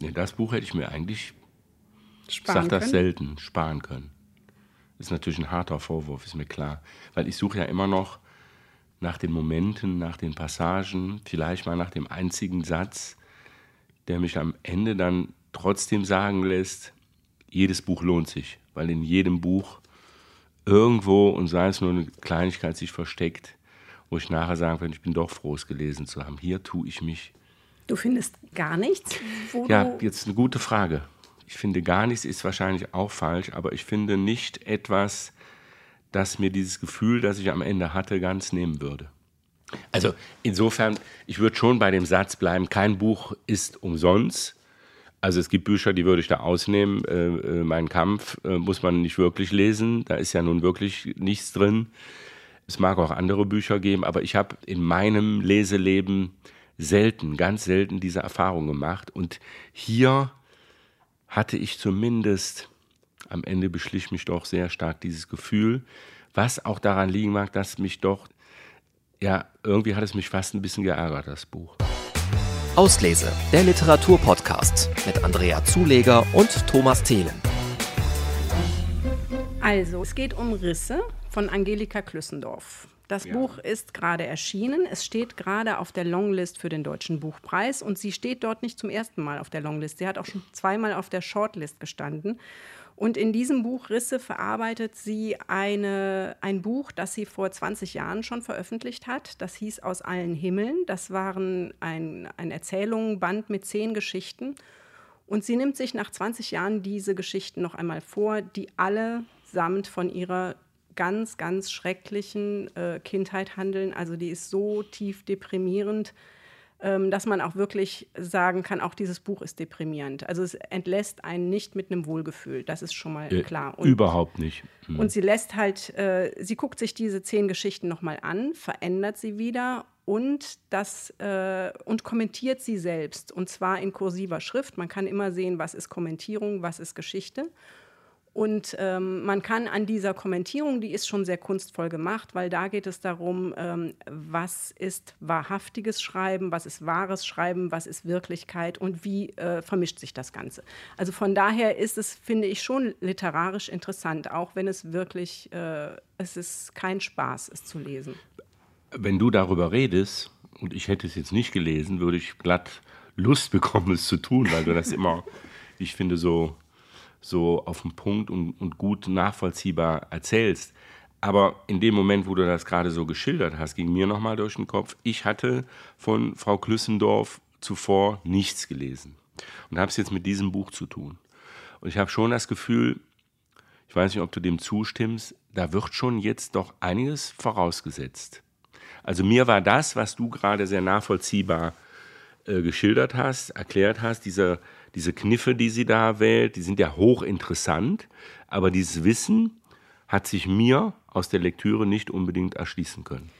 Nee, das Buch hätte ich mir eigentlich, Sparen ich sage das selten, sparen können. Ist natürlich ein harter Vorwurf, ist mir klar. Weil ich suche ja immer noch nach den Momenten, nach den Passagen, vielleicht mal nach dem einzigen Satz, der mich am Ende dann trotzdem sagen lässt, jedes Buch lohnt sich. Weil in jedem Buch irgendwo, und sei es nur eine Kleinigkeit, sich versteckt, wo ich nachher sagen kann, ich bin doch froh, es gelesen zu haben. Hier tue ich mich Du findest gar nichts, wo ja, jetzt eine gute Frage. Ich finde gar nichts ist wahrscheinlich auch falsch, aber ich finde nicht etwas, das mir dieses Gefühl, das ich am Ende hatte, ganz nehmen würde. Also insofern, ich würde schon bei dem Satz bleiben, kein Buch ist umsonst. Also es gibt Bücher, die würde ich da ausnehmen. Äh, äh, mein Kampf äh, muss man nicht wirklich lesen. Da ist ja nun wirklich nichts drin. Es mag auch andere Bücher geben, aber ich habe in meinem Leseleben selten, ganz selten diese Erfahrung gemacht. Und hier hatte ich zumindest, am Ende beschlich mich doch sehr stark dieses Gefühl, was auch daran liegen mag, dass mich doch, ja, irgendwie hat es mich fast ein bisschen geärgert, das Buch. Auslese, der Literaturpodcast mit Andrea Zuleger und Thomas Thelen. Also, es geht um Risse von Angelika Klüssendorf. Das Ja. Buch ist gerade erschienen. Es steht gerade auf der Longlist für den Deutschen Buchpreis und sie steht dort nicht zum ersten Mal auf der Longlist. Sie hat auch schon zweimal auf der Shortlist gestanden. Und in diesem Buch Risse verarbeitet sie eine, ein Buch, das sie vor 20 Jahren schon veröffentlicht hat. Das hieß Aus allen Himmeln. Das waren ein, ein Erzählungenband mit zehn Geschichten. Und sie nimmt sich nach 20 Jahren diese Geschichten noch einmal vor, die allesamt von ihrer ganz, ganz schrecklichen äh, Kindheit handeln. Also die ist so tief deprimierend, ähm, dass man auch wirklich sagen kann, auch dieses Buch ist deprimierend. Also es entlässt einen nicht mit einem Wohlgefühl, das ist schon mal Äh, klar. Und- Überhaupt nicht. Hm. und sie lässt halt, äh, sie guckt sich diese zehn Geschichten nochmal an, verändert sie wieder und das äh, und kommentiert sie selbst. Und zwar in kursiver Schrift. Man kann immer sehen, was ist Kommentierung, was ist Geschichte. Und ähm, man kann an dieser Kommentierung, die ist schon sehr kunstvoll gemacht, weil da geht es darum, ähm, was ist wahrhaftiges Schreiben, was ist wahres Schreiben, was ist Wirklichkeit und wie äh, vermischt sich das Ganze. Also von daher ist es, finde ich, schon literarisch interessant, auch wenn es wirklich, äh, es ist kein Spaß, es zu lesen. Wenn du darüber redest, und ich hätte es jetzt nicht gelesen, würde ich glatt Lust bekommen, es zu tun, weil du das immer, ich finde, so, so auf den Punkt und, und gut nachvollziehbar erzählst. Aber in dem Moment, wo du das gerade so geschildert hast, ging mir nochmal durch den Kopf, ich hatte von Frau Klüssendorf zuvor nichts gelesen und habe es jetzt mit diesem Buch zu tun. Und ich habe schon das Gefühl, ich weiß nicht, ob du dem zustimmst, da wird schon jetzt doch einiges vorausgesetzt. Also mir war das, was du gerade sehr nachvollziehbar äh, geschildert hast, erklärt hast, diese, diese Kniffe, die sie da wählt, die sind ja hochinteressant, aber dieses Wissen hat sich mir aus der Lektüre nicht unbedingt erschließen können.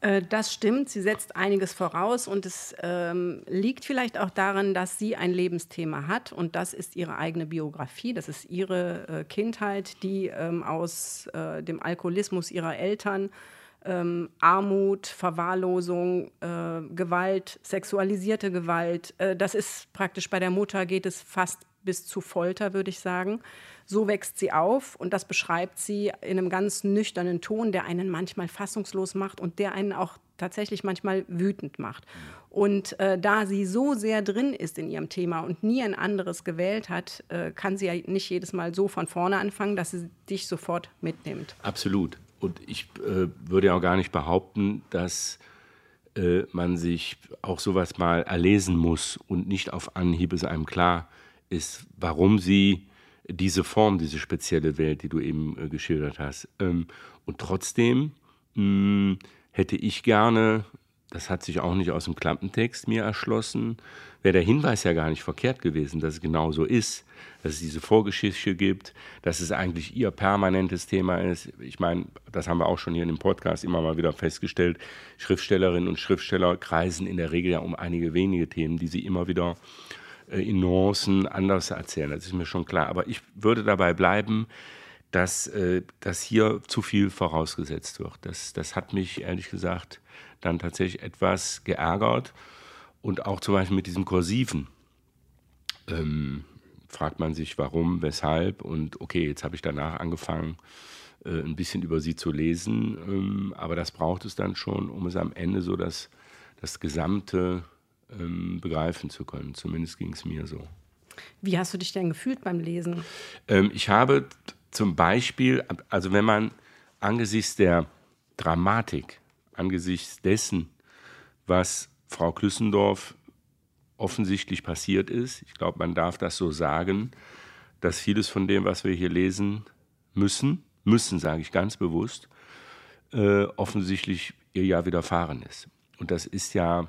Äh, Das stimmt, sie setzt einiges voraus und es ähm, liegt vielleicht auch daran, dass sie ein Lebensthema hat und das ist ihre eigene Biografie, das ist ihre äh, Kindheit, die ähm, aus äh, dem Alkoholismus ihrer Eltern, ähm, Armut, Verwahrlosung, äh, Gewalt, sexualisierte Gewalt, äh, das ist praktisch bei der Mutter geht es fast bis zu Folter, würde ich sagen. So wächst sie auf und das beschreibt sie in einem ganz nüchternen Ton, der einen manchmal fassungslos macht und der einen auch tatsächlich manchmal wütend macht. Und äh, da sie so sehr drin ist in ihrem Thema und nie ein anderes gewählt hat, äh, kann sie ja nicht jedes Mal so von vorne anfangen, dass sie dich sofort mitnimmt. Absolut. Und ich äh, würde ja auch gar nicht behaupten, dass äh, man sich auch sowas mal erlesen muss und nicht auf Anhieb es einem klar ist, warum sie diese Form, diese spezielle Welt, die du eben äh, geschildert hast. Ähm, und trotzdem mh, hätte ich gerne, das hat sich auch nicht aus dem Klappentext mir erschlossen, wäre der Hinweis ja gar nicht verkehrt gewesen, dass es genau so ist, dass es diese Vorgeschichte gibt, dass es eigentlich ihr permanentes Thema ist. Ich meine, das haben wir auch schon hier in dem Podcast immer mal wieder festgestellt. Schriftstellerinnen und Schriftsteller kreisen in der Regel ja um einige wenige Themen, die sie immer wieder äh, in Nuancen anders erzählen. Das ist mir schon klar. Aber ich würde dabei bleiben, dass, äh, dass hier zu viel vorausgesetzt wird. Das, das hat mich ehrlich gesagt dann tatsächlich etwas geärgert. Und auch zum Beispiel mit diesem Kursiven. ähm, fragt man sich, warum, weshalb. Und okay, jetzt habe ich danach angefangen, äh, ein bisschen über sie zu lesen. Ähm, aber das braucht es dann schon, um es am Ende so das, das Gesamte ähm, begreifen zu können. Zumindest ging es mir so. Wie hast du dich denn gefühlt beim Lesen? Ähm, ich habe zum Beispiel, also wenn man angesichts der Dramatik, angesichts dessen, was Frau Klüssendorf offensichtlich passiert ist, ich glaube, man darf das so sagen, dass vieles von dem, was wir hier lesen müssen, müssen, sage ich ganz bewusst, äh, offensichtlich ihr ja widerfahren ist. Und das ist ja,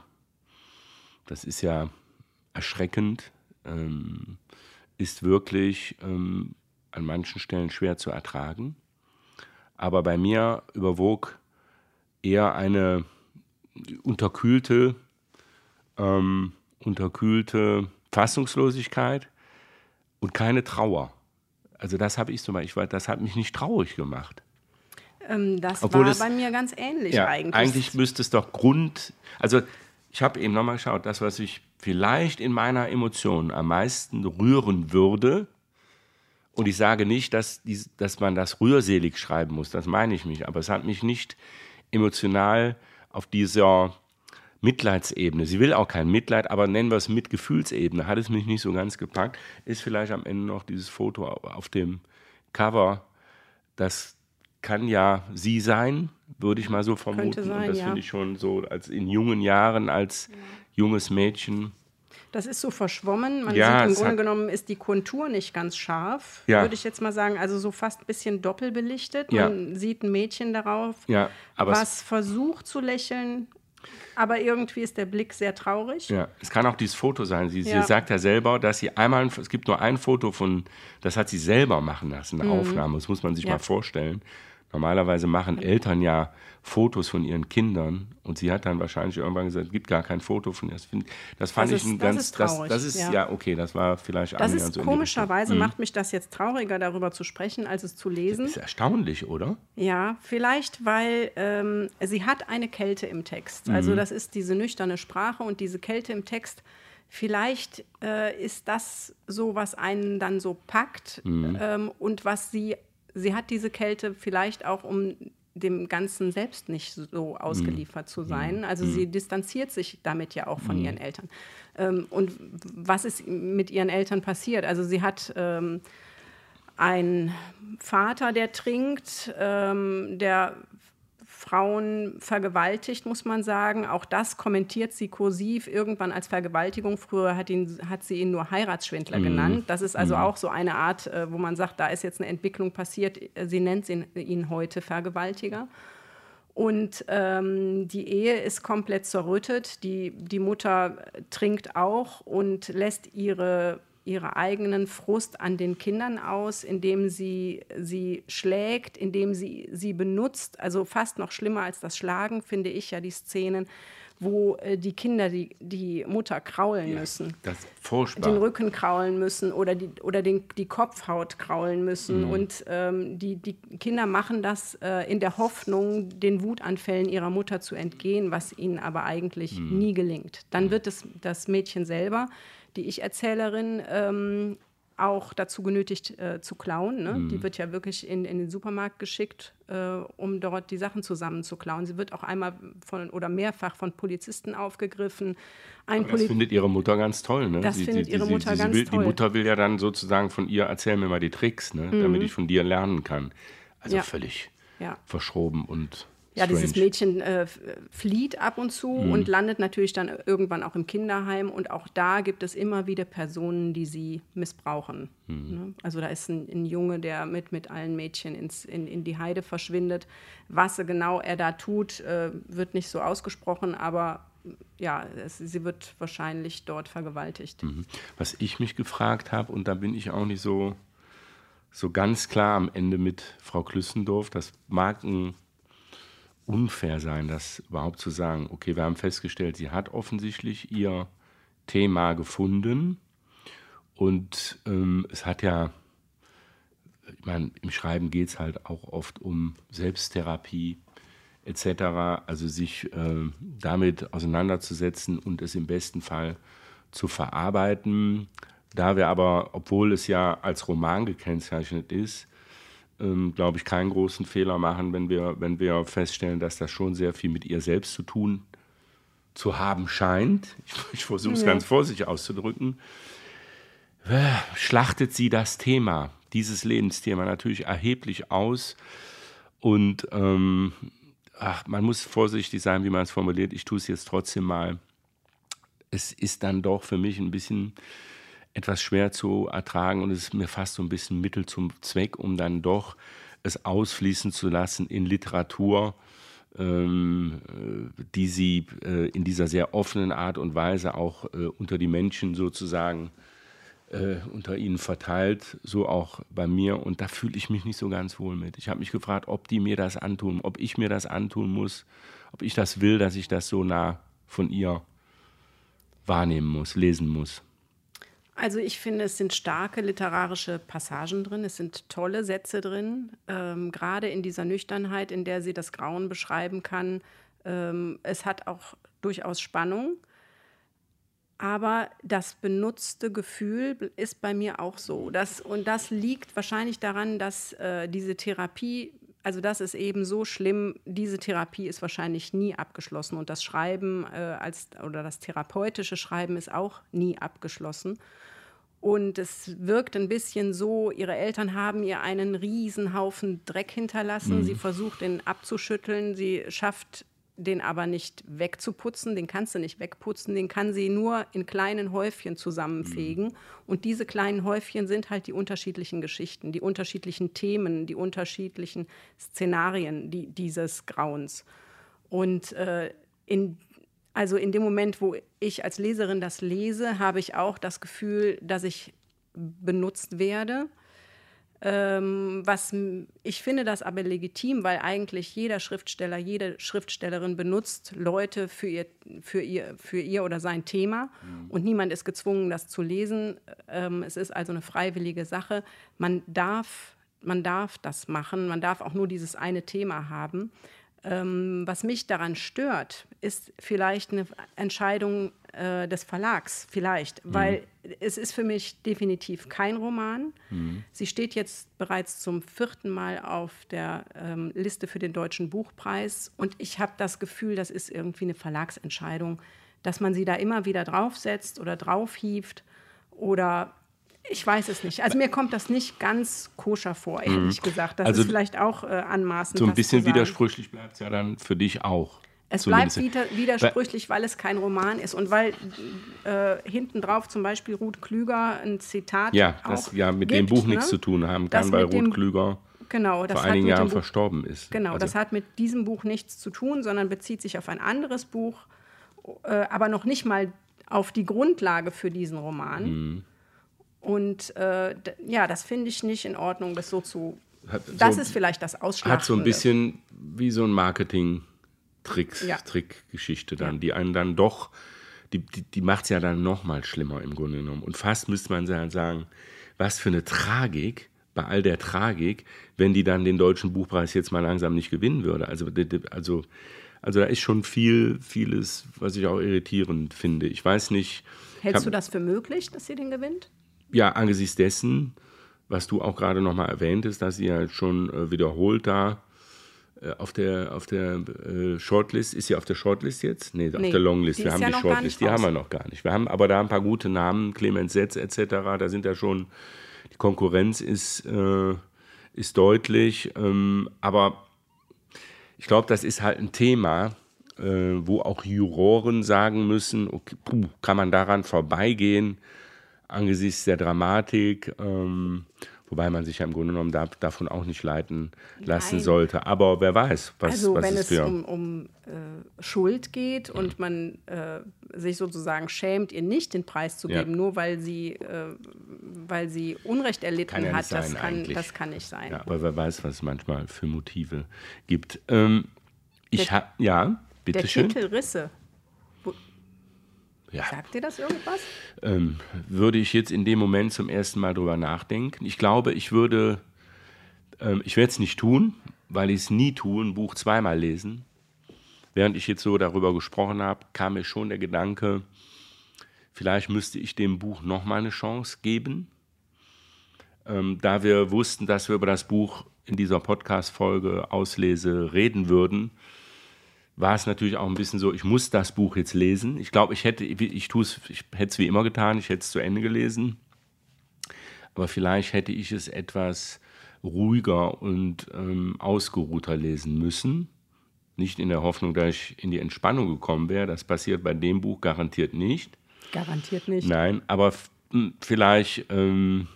das ist ja erschreckend, ähm, ist wirklich ähm, an manchen Stellen schwer zu ertragen. Aber bei mir überwog eher eine unterkühlte, ähm, unterkühlte Fassungslosigkeit und keine Trauer. Also das habe ich zum Beispiel, das hat mich nicht traurig gemacht. Ähm, das Obwohl war es, bei mir ganz ähnlich ja, eigentlich. Eigentlich müsste es doch Grund, also ich habe eben nochmal geschaut, das, was ich vielleicht in meiner Emotion am meisten rühren würde, und ich sage nicht, dass, dass man das rührselig schreiben muss, das meine ich nicht, aber es hat mich nicht emotional auf dieser Mitleidsebene, sie will auch kein Mitleid, aber nennen wir es Mitgefühlsebene, hat es mich nicht so ganz gepackt, ist vielleicht am Ende noch dieses Foto auf dem Cover, das kann ja sie sein, würde ich mal so vermuten. Sein, und das ja. finde ich schon so als in jungen Jahren als ja. junges Mädchen das ist so verschwommen. Man ja, sieht im Grunde genommen ist die Kontur nicht ganz scharf, ja. würde ich jetzt mal sagen. Also so fast ein bisschen doppelbelichtet. Ja. Man sieht ein Mädchen darauf, was versucht zu lächeln. Aber irgendwie ist der Blick sehr traurig. Ja, es kann auch dieses Foto sein. Sie, sie sagt ja selber, dass sie einmal, es gibt nur ein Foto von, das hat sie selber machen lassen, eine mhm. Aufnahme. Das muss man sich mal vorstellen. Normalerweise machen Eltern ja Fotos von ihren Kindern und sie hat dann wahrscheinlich irgendwann gesagt, es gibt gar kein Foto von ihr. Das, fand das ich ist, ein ganz, das ist, traurig, das, das ist ja. ja. okay, das war vielleicht Das ist so komischerweise mhm. macht mich das jetzt trauriger, darüber zu sprechen, als es zu lesen. Das ist erstaunlich, oder? Ja, vielleicht, weil ähm, sie hat eine Kälte im Text. Also mhm. das ist diese nüchterne Sprache und diese Kälte im Text. Vielleicht äh, ist das so, was einen dann so packt mhm. ähm, und was sie sie hat diese Kälte vielleicht auch, um dem Ganzen selbst nicht so ausgeliefert mhm. zu sein. Also mhm. sie distanziert sich damit ja auch von mhm. ihren Eltern. Ähm, und was ist mit ihren Eltern passiert? Also sie hat ähm, einen Vater, der trinkt, ähm, der Frauen vergewaltigt, muss man sagen. Auch das kommentiert sie kursiv irgendwann als Vergewaltigung. Früher hat, ihn, hat sie ihn nur Heiratsschwindler mhm. genannt. Das ist also mhm. auch so eine Art, äh, wo man sagt, da ist jetzt eine Entwicklung passiert. Sie nennt ihn, ihn heute Vergewaltiger. Und ähm, die Ehe ist komplett zerrüttet. Die, die Mutter trinkt auch und lässt ihre ihre eigenen Frust an den Kindern aus, indem sie sie schlägt, indem sie sie benutzt. Also fast noch schlimmer als das Schlagen, finde ich ja die Szenen, wo äh, die Kinder die, die Mutter kraulen ja, müssen. Das ist furchtbar. Den Rücken kraulen müssen oder die, oder den, die Kopfhaut kraulen müssen. Mhm. Und ähm, die, die Kinder machen das äh, in der Hoffnung, den Wutanfällen ihrer Mutter zu entgehen, was ihnen aber eigentlich mhm. nie gelingt. Dann wird es, das Mädchen selber die Ich-Erzählerin ähm, auch dazu genötigt äh, zu klauen. Ne? Mhm. Die wird ja wirklich in, in den Supermarkt geschickt, äh, um dort die Sachen zusammen zu klauen. Sie wird auch einmal von oder mehrfach von Polizisten aufgegriffen. Ein das Poli findet ihre Mutter ganz toll. Ne? Das sie, findet sie, ihre Mutter sie, ganz will, toll. Die Mutter will ja dann sozusagen von ihr, erzähl mir mal die Tricks, ne? Mhm. damit ich von dir lernen kann. Also ja. völlig ja. verschroben und ja, Strange. dieses Mädchen äh, flieht ab und zu mhm. und landet natürlich dann irgendwann auch im Kinderheim. Und auch da gibt es immer wieder Personen, die sie missbrauchen. Mhm. Ne? Also da ist ein, ein, Junge, der mit, mit allen Mädchen ins, in, in die Heide verschwindet. Was genau er da tut, äh, wird nicht so ausgesprochen, aber ja, es, sie wird wahrscheinlich dort vergewaltigt. Mhm. Was ich mich gefragt habe, und da bin ich auch nicht so, so ganz klar am Ende mit Frau Klüssendorf, das mag ein unfair sein, das überhaupt zu sagen. Okay, wir haben festgestellt, sie hat offensichtlich ihr Thema gefunden und ähm, es hat ja, ich meine, im Schreiben geht es halt auch oft um Selbsttherapie etc., also sich äh, damit auseinanderzusetzen und es im besten Fall zu verarbeiten. Da wir aber, obwohl es ja als Roman gekennzeichnet ist, ähm, glaube ich, keinen großen Fehler machen, wenn wir, wenn wir feststellen, dass das schon sehr viel mit ihr selbst zu tun zu haben scheint. Ich, ich versuche es ja. ganz vorsichtig auszudrücken. Äh, schlachtet sie das Thema, dieses Lebensthema natürlich erheblich aus. Und ähm, ach, man muss vorsichtig sein, wie man es formuliert. Ich tue es jetzt trotzdem mal. Es ist dann doch für mich ein bisschen etwas schwer zu ertragen und es ist mir fast so ein bisschen Mittel zum Zweck, um dann doch es ausfließen zu lassen in Literatur, ähm, äh, die sie äh, in dieser sehr offenen Art und Weise auch äh, unter die Menschen sozusagen äh, unter ihnen verteilt, so auch bei mir. Und da fühle ich mich nicht so ganz wohl mit. Ich habe mich gefragt, ob die mir das antun, ob ich mir das antun muss, ob ich das will, dass ich das so nah von ihr wahrnehmen muss, lesen muss. Also ich finde, es sind starke literarische Passagen drin, es sind tolle Sätze drin, ähm, gerade in dieser Nüchternheit, in der sie das Grauen beschreiben kann. Ähm, es hat auch durchaus Spannung, aber das benutzte Gefühl ist bei mir auch so. Das, und das liegt wahrscheinlich daran, dass äh, diese Therapie also das ist eben so schlimm, diese Therapie ist wahrscheinlich nie abgeschlossen und das Schreiben äh, als, oder das therapeutische Schreiben ist auch nie abgeschlossen. Und es wirkt ein bisschen so, ihre Eltern haben ihr einen Riesenhaufen Dreck hinterlassen. Mhm. Sie versucht, den abzuschütteln. Sie schafft den aber nicht wegzuputzen. Den kannst du nicht wegputzen. Den kann sie nur in kleinen Häufchen zusammenfegen. Mhm. Und diese kleinen Häufchen sind halt die unterschiedlichen Geschichten, die unterschiedlichen Themen, die unterschiedlichen Szenarien die, dieses Grauens. Und äh, in also in dem Moment, wo ich als Leserin das lese, habe ich auch das Gefühl, dass ich benutzt werde. Ähm, was ich finde das aber legitim, weil eigentlich jeder Schriftsteller, jede Schriftstellerin benutzt Leute für ihr, für ihr, für ihr oder sein Thema mhm. und niemand ist gezwungen, das zu lesen. Ähm, es ist also eine freiwillige Sache. Man darf, man darf das machen, man darf auch nur dieses eine Thema haben. Ähm, was mich daran stört, ist vielleicht eine Entscheidung äh, des Verlags, vielleicht, mhm. weil es ist für mich definitiv kein Roman. Mhm. Sie steht jetzt bereits zum vierten Mal auf der ähm, Liste für den Deutschen Buchpreis und ich habe das Gefühl, das ist irgendwie eine Verlagsentscheidung, dass man sie da immer wieder draufsetzt oder draufhieft oder ich weiß es nicht. Also mir kommt das nicht ganz koscher vor, ehrlich mhm. gesagt. Das also ist vielleicht auch äh, anmaßend. So ein bisschen widersprüchlich bleibt es ja dann für dich auch. Es bleibt wieder, widersprüchlich, weil es kein Roman ist und weil äh, hinten drauf zum Beispiel Ruth Klüger ein Zitat ja, das ja mit gibt, dem Buch ne? nichts zu tun haben kann, weil Ruth dem, Klüger genau, vor einigen Jahren verstorben ist. Genau, also. das hat mit diesem Buch nichts zu tun, sondern bezieht sich auf ein anderes Buch, äh, aber noch nicht mal auf die Grundlage für diesen Roman. Mhm. Und äh, ja, das finde ich nicht in Ordnung, das so zu. Hat das so, ist vielleicht das Ausschlaggebende. Hat so ein bisschen wie so ein Marketing-Trick-Geschichte ja. dann, ja. die einen dann doch, die, die, die macht es ja dann noch mal schlimmer im Grunde genommen. Und fast müsste man sagen, was für eine Tragik, bei all der Tragik, wenn die dann den deutschen Buchpreis jetzt mal langsam nicht gewinnen würde. Also, also, also da ist schon viel, vieles, was ich auch irritierend finde. Ich weiß nicht. Hältst hab, du das für möglich, dass sie den gewinnt? Ja, angesichts dessen, was du auch gerade nochmal erwähntest, dass sie ja schon äh, wiederholt da äh, auf der, auf der äh, Shortlist, ist sie auf der Shortlist jetzt? Nee, nee auf der Longlist. Wir haben ja die Shortlist, die haben wir noch gar nicht. Wir haben aber da ein paar gute Namen, Clemens Setz etc., da sind ja schon, die Konkurrenz ist, äh, ist deutlich, ähm, aber ich glaube, das ist halt ein Thema, äh, wo auch Juroren sagen müssen, okay, puh, kann man daran vorbeigehen, angesichts der Dramatik, ähm, wobei man sich ja im Grunde genommen da, davon auch nicht leiten lassen Nein. sollte. Aber wer weiß, was, also, was wenn es für um, um äh, Schuld geht und man äh, sich sozusagen schämt, ihr nicht den Preis zu geben, ja. nur weil sie, äh, weil sie Unrecht erlitten ja hat, das, kann, das kann nicht sein. Ja, aber wer weiß, was es manchmal für Motive gibt. Ähm, ich habe, ja, bitte der schön. Titel Risse ja. Sagt dir das irgendwas? Ähm, würde ich jetzt in dem Moment zum ersten Mal drüber nachdenken. Ich glaube, ich würde, ähm, ich werde es nicht tun, weil ich es nie tue, ein Buch zweimal lesen. Während ich jetzt so darüber gesprochen habe, kam mir schon der Gedanke, vielleicht müsste ich dem Buch noch mal eine Chance geben. Ähm, da wir wussten, dass wir über das Buch in dieser Podcast-Folge Auslese reden würden, war es natürlich auch ein bisschen so, ich muss das Buch jetzt lesen. Ich glaube, ich hätte, ich tue es, ich hätte es wie immer getan, ich hätte es zu Ende gelesen. Aber vielleicht hätte ich es etwas ruhiger und ähm, ausgeruhter lesen müssen. Nicht in der Hoffnung, dass ich in die Entspannung gekommen wäre. Das passiert bei dem Buch garantiert nicht. Garantiert nicht. Nein, aber vielleicht ähm,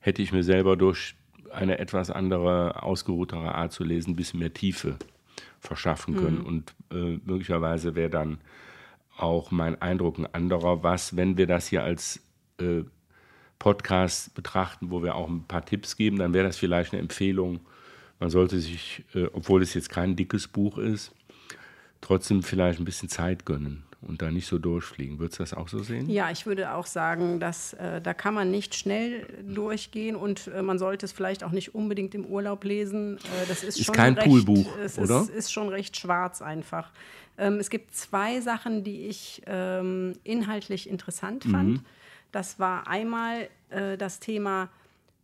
hätte ich mir selber durch eine etwas andere, ausgeruhtere Art zu lesen, ein bisschen mehr Tiefe verschaffen können. Mhm. Und äh, möglicherweise wäre dann auch mein Eindruck ein anderer, was, wenn wir das hier als äh, Podcast betrachten, wo wir auch ein paar Tipps geben, dann wäre das vielleicht eine Empfehlung. Man sollte sich, äh, obwohl es jetzt kein dickes Buch ist, trotzdem vielleicht ein bisschen Zeit gönnen und da nicht so durchfliegen. Würdest du das auch so sehen? Ja, ich würde auch sagen, dass äh, da kann man nicht schnell durchgehen und äh, man sollte es vielleicht auch nicht unbedingt im Urlaub lesen. Äh, das ist, ist schon kein recht, Poolbuch, es oder? Ist, ist schon recht schwarz einfach. Ähm, es gibt zwei Sachen, die ich ähm, inhaltlich interessant fand. Mhm. Das war einmal äh, das Thema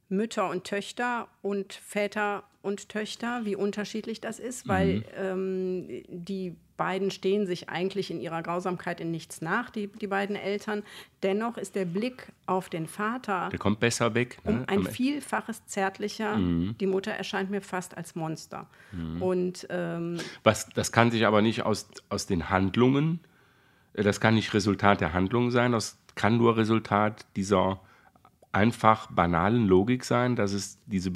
Mütter und Töchter und Väter und Töchter, wie unterschiedlich das ist, weil mhm. ähm, die beiden stehen sich eigentlich in ihrer Grausamkeit in nichts nach, die, die beiden Eltern. Dennoch ist der Blick auf den Vater. Der kommt besser weg. Ne? Um ein Vielfaches zärtlicher. Mhm. Die Mutter erscheint mir fast als Monster. Mhm. Und, ähm, Was, das kann sich aber nicht aus, aus den Handlungen, äh, das kann nicht Resultat der Handlungen sein, das kann nur Resultat dieser einfach banalen Logik sein, dass es diese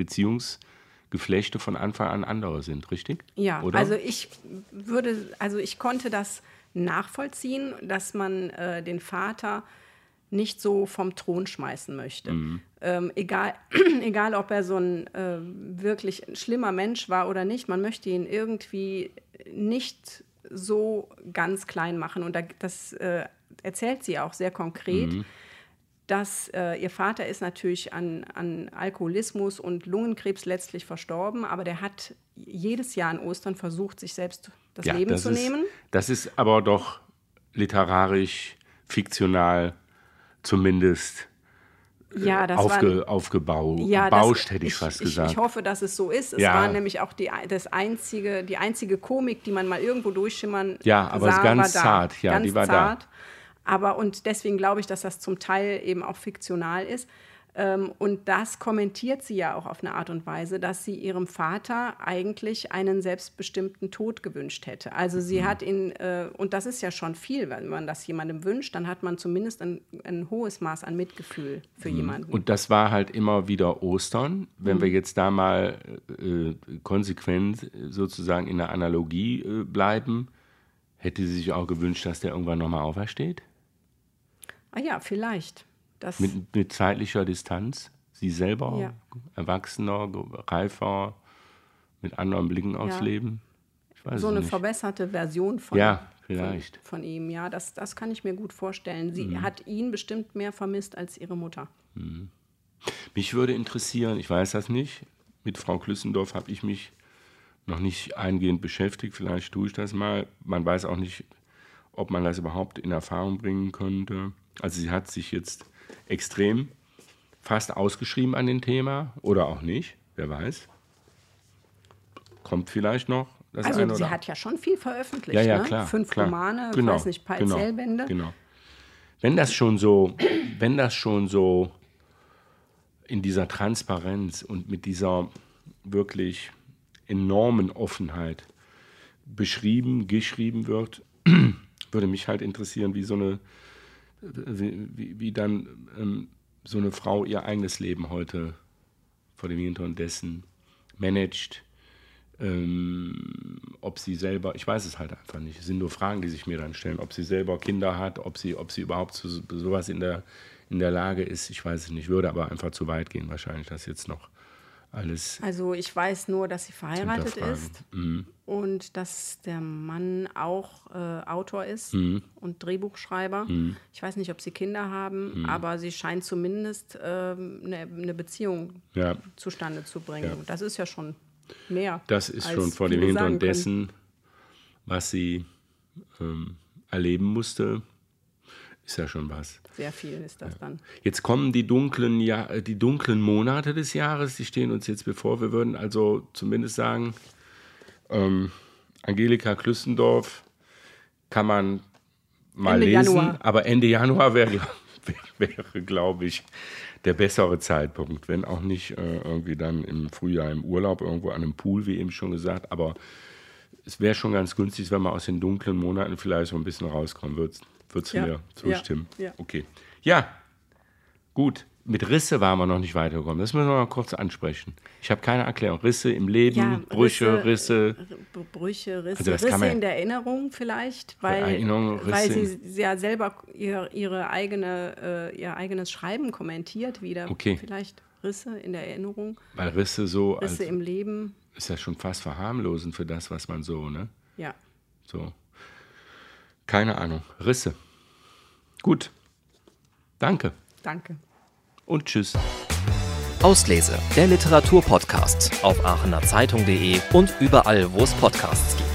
Beziehungsgeflechte von Anfang an andere sind, richtig? Ja, Oder? also ich würde, also ich konnte das nachvollziehen, dass man äh, den Vater nicht so vom Thron schmeißen möchte. Mhm. Ähm, egal, egal, ob er so ein äh, wirklich schlimmer Mensch war oder nicht, man möchte ihn irgendwie nicht so ganz klein machen. Und das äh, erzählt sie auch sehr konkret. Mhm dass äh, ihr Vater ist natürlich an, an Alkoholismus und Lungenkrebs letztlich verstorben, aber der hat jedes Jahr an Ostern versucht, sich selbst das ja, Leben das zu ist, nehmen. Das ist aber doch literarisch, fiktional zumindest äh, ja, das aufge, war, aufgebaut, ja, bauscht, hätte ich, ich fast gesagt. Ich, ich, hoffe, dass es so ist. Es ja. war nämlich auch die, das einzige, die einzige Komik, die man mal irgendwo durchschimmern Ja, aber sah, ganz war zart. Ja, ganz die war zart. da. Aber und deswegen glaube ich, dass das zum Teil eben auch fiktional ist. Ähm, und das kommentiert sie ja auch auf eine Art und Weise, dass sie ihrem Vater eigentlich einen selbstbestimmten Tod gewünscht hätte. Also sie mhm. hat ihn, äh, und das ist ja schon viel, wenn man das jemandem wünscht, dann hat man zumindest ein, ein hohes Maß an Mitgefühl für mhm. jemanden. Und das war halt immer wieder Ostern. Wenn mhm. wir jetzt da mal äh, konsequent sozusagen in der Analogie äh, bleiben, hätte sie sich auch gewünscht, dass der irgendwann nochmal aufersteht? Ah ja, vielleicht. Das mit, mit zeitlicher Distanz? Sie selber, ja. erwachsener, reifer, mit anderen Blicken aufs ja. Leben? so eine nicht. verbesserte Version von, ja, vielleicht. Von, von, ihm. Ja, das, das kann ich mir gut vorstellen. Sie mhm. hat ihn bestimmt mehr vermisst als ihre Mutter. Mhm. Mich würde interessieren, ich weiß das nicht, mit Frau Klüssendorf habe ich mich noch nicht eingehend beschäftigt. Vielleicht tue ich das mal. Man weiß auch nicht, ob man das überhaupt in Erfahrung bringen könnte. Also sie hat sich jetzt extrem fast ausgeschrieben an dem Thema oder auch nicht, wer weiß. Kommt vielleicht noch. Also sie hat ja schon viel veröffentlicht, ja, ja, ne? klar, Fünf klar. Romane, genau, weiß nicht, paar genau, Erzählbände. Genau. Wenn das schon so, wenn das schon so in dieser Transparenz und mit dieser wirklich enormen Offenheit beschrieben, geschrieben wird, würde mich halt interessieren, wie so eine wie, wie, dann ähm, so eine Frau ihr eigenes Leben heute vor dem Hintergrund dessen managt. Ähm, ob sie selber, ich weiß es halt einfach nicht. Es sind nur Fragen, die sich mir dann stellen. Ob sie selber Kinder hat, ob sie, ob sie überhaupt zu sowas in der, in der Lage ist, ich weiß es nicht. Würde aber einfach zu weit gehen, wahrscheinlich, das jetzt noch alles. Also ich weiß nur, dass sie verheiratet ist mhm. und dass der Mann auch äh, Autor ist mhm. und Drehbuchschreiber. Mhm. Ich weiß nicht, ob sie Kinder haben, mhm. aber sie scheint zumindest eine ähm, äh, ne Beziehung ja. zustande zu bringen. Ja. Das ist ja schon mehr. Das ist schon vor dem Hintergrund dessen, was sie ähm, erleben musste, Ist ja schon was. Sehr viel ist das dann. Jetzt kommen die dunklen, ja die dunklen Monate des Jahres, die stehen uns jetzt bevor. Wir würden also zumindest sagen, ähm, Angelika Klüssendorf kann man mal Ende lesen, Januar. aber Ende Januar wäre, wäre glaube ich, der bessere Zeitpunkt, wenn auch nicht äh, irgendwie dann im Frühjahr im Urlaub irgendwo an einem Pool, wie eben schon gesagt, aber es wäre schon ganz günstig, wenn man aus den dunklen Monaten vielleicht so ein bisschen rauskommen würde. Würdest du Ja, mir zustimmen? ja, ja. Okay. Ja, gut. Mit Risse waren wir noch nicht weitergekommen. Das müssen wir mal kurz ansprechen. Ich habe keine Erklärung. Risse im Leben, Ja, Brüche, Risse. R- Brüche, Risse, Also Risse in der Erinnerung vielleicht, weil, Erinnerung, weil Risse sie ja selber ihr, ihre eigene, äh, ihr eigenes Schreiben kommentiert wieder. Okay. Vielleicht Risse in der Erinnerung, Weil Risse so, Risse im Leben. ist ja schon fast verharmlosend für das, was man so, ne? Ja. So. Keine Ahnung. Risse. Gut. Danke. Danke. Und tschüss. Auslese, der Literaturpodcast auf aachenerzeitung.de und überall, wo es Podcasts gibt.